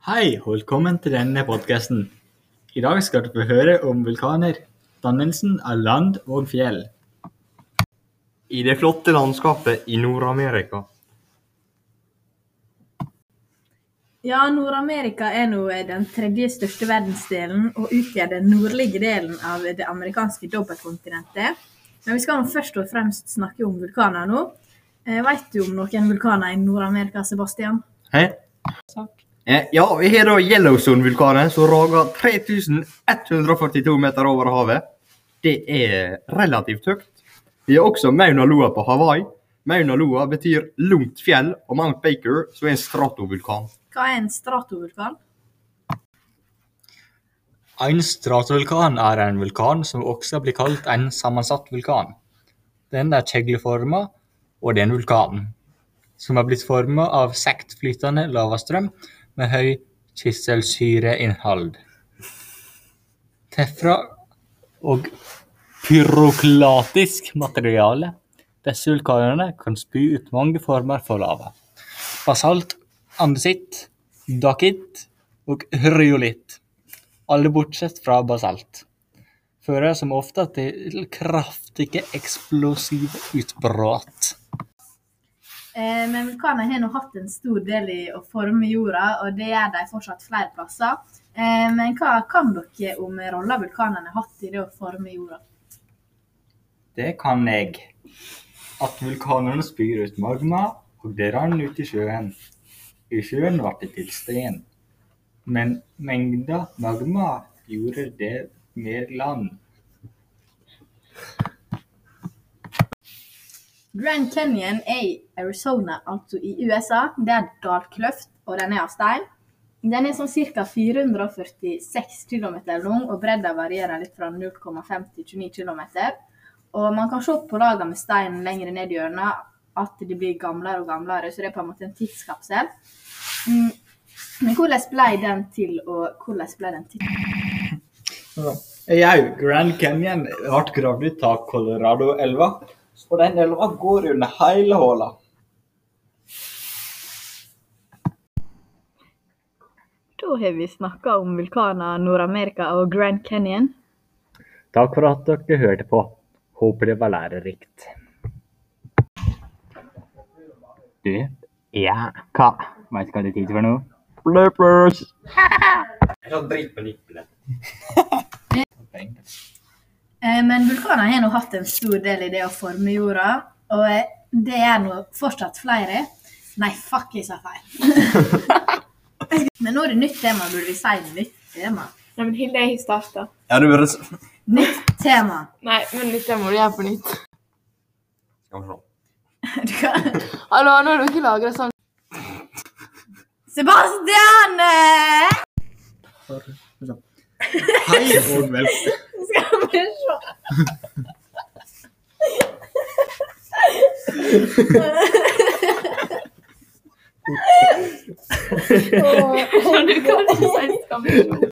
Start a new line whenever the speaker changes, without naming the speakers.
Hei, og velkommen til denne podkasten. I dag skal du få høre om vulkaner, dannelsen av land og fjell.
I det flotte landskapet i Nord-Amerika.
Ja, Nord-Amerika er nå den tredje største verdensdelen og utgjør den nordlige delen av det amerikanske dobbeltkontinentet. Men vi skal nå først og fremst snakke om vulkaner nå. Veit Vet du om noen vulkaner i Nord-Amerika, Sebastian?
Hei. Eh, ja, vi har da Yellowstone-vulkanen som rager 3142 meter over havet. Det er relativt høyt. Vi har også Mauna Loa på Hawaii. Mauna Loa betyr lungt fjell, og Mount Baker som er en stratovulkan.
Hva er en stratovulkan?
En stratovulkan er en vulkan som også blir kalt en sammensatt vulkan. Den er kjegleforma, og det er en vulkan som er blitt forma av sektflytende lavastrøm med høy kisselsyreinnhold. Tefra og pyroklatisk materiale. Disse vulkanene kan spy ut mange former for lava. Basalt, andesitt, dakitt og hryolitt. Alle bortsett fra basalt. Fører som ofte til kraftige eksplosive utbrudd.
Eh, Men vulkaner har nå hatt en stor del i å forme jorda, og det gjør de fortsatt flere plasser. Eh, Men hva kan dere om rolla vulkanene har hatt i det å forme jorda?
Det kan jeg. At vulkanene spyr ut magma, og det rant ut i sjøen. I sjøen ble det til sten. Men mengda magma gjorde det mer land.
Grand Canyon er i Arizona, altså i USA. Det er dalkløft, og den er av stein. Den er sånn ca. 446 km lang, og bredda varierer litt fra 0,5 til 29 km. Og man kan se på lagene med stein lenger ned i hjørnet at de blir gamlere og gamlere, så det er på en måte en tidskapsel. Mm. Men hvordan ble den til, og hvordan ble den til?
Jau, Grand Canyon ble gravd ut av Colorado-elva. Og den elva går under hele håla.
Da har vi snakka om vulkaner, Nord-Amerika og Grand Canyon.
Takk for at dere hørte på. Håper det var lærerikt. Du, ja, hva? Veit du hva det er tid for nå? Bloopers!
Jeg har drit på nippelet.
Eh, Men vulkaner har nå hatt en stor del i det å forme jorda, og eh, det er nå fortsatt flere. Nei, fuck, jeg sa feil. Men nå er det nytt tema, burde vi si nytt tema?
Nei, men Hilde har starta.
Ja, du burde
Nytt tema.
Nei, men nytt tema må du gjøre på nytt.
Skal vi se.
Du kan...
Hallo, nå har du ikke lagra sånn.
Sebastian!
Hei og velkommen.
Skal vi se.
Du kan ikke si skam.